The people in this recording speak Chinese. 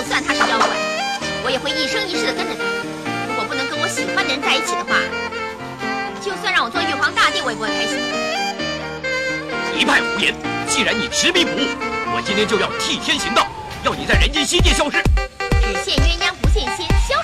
就算他是妖怪，我也会一生一世的跟着他。如果不能跟我喜欢的人在一起的话，就算让我做玉皇大帝，我也不会开心。一派胡言！既然你执迷不悟，我今天就要替天行道，要你在人间仙界消失。只羡鸳鸯不羡仙，消。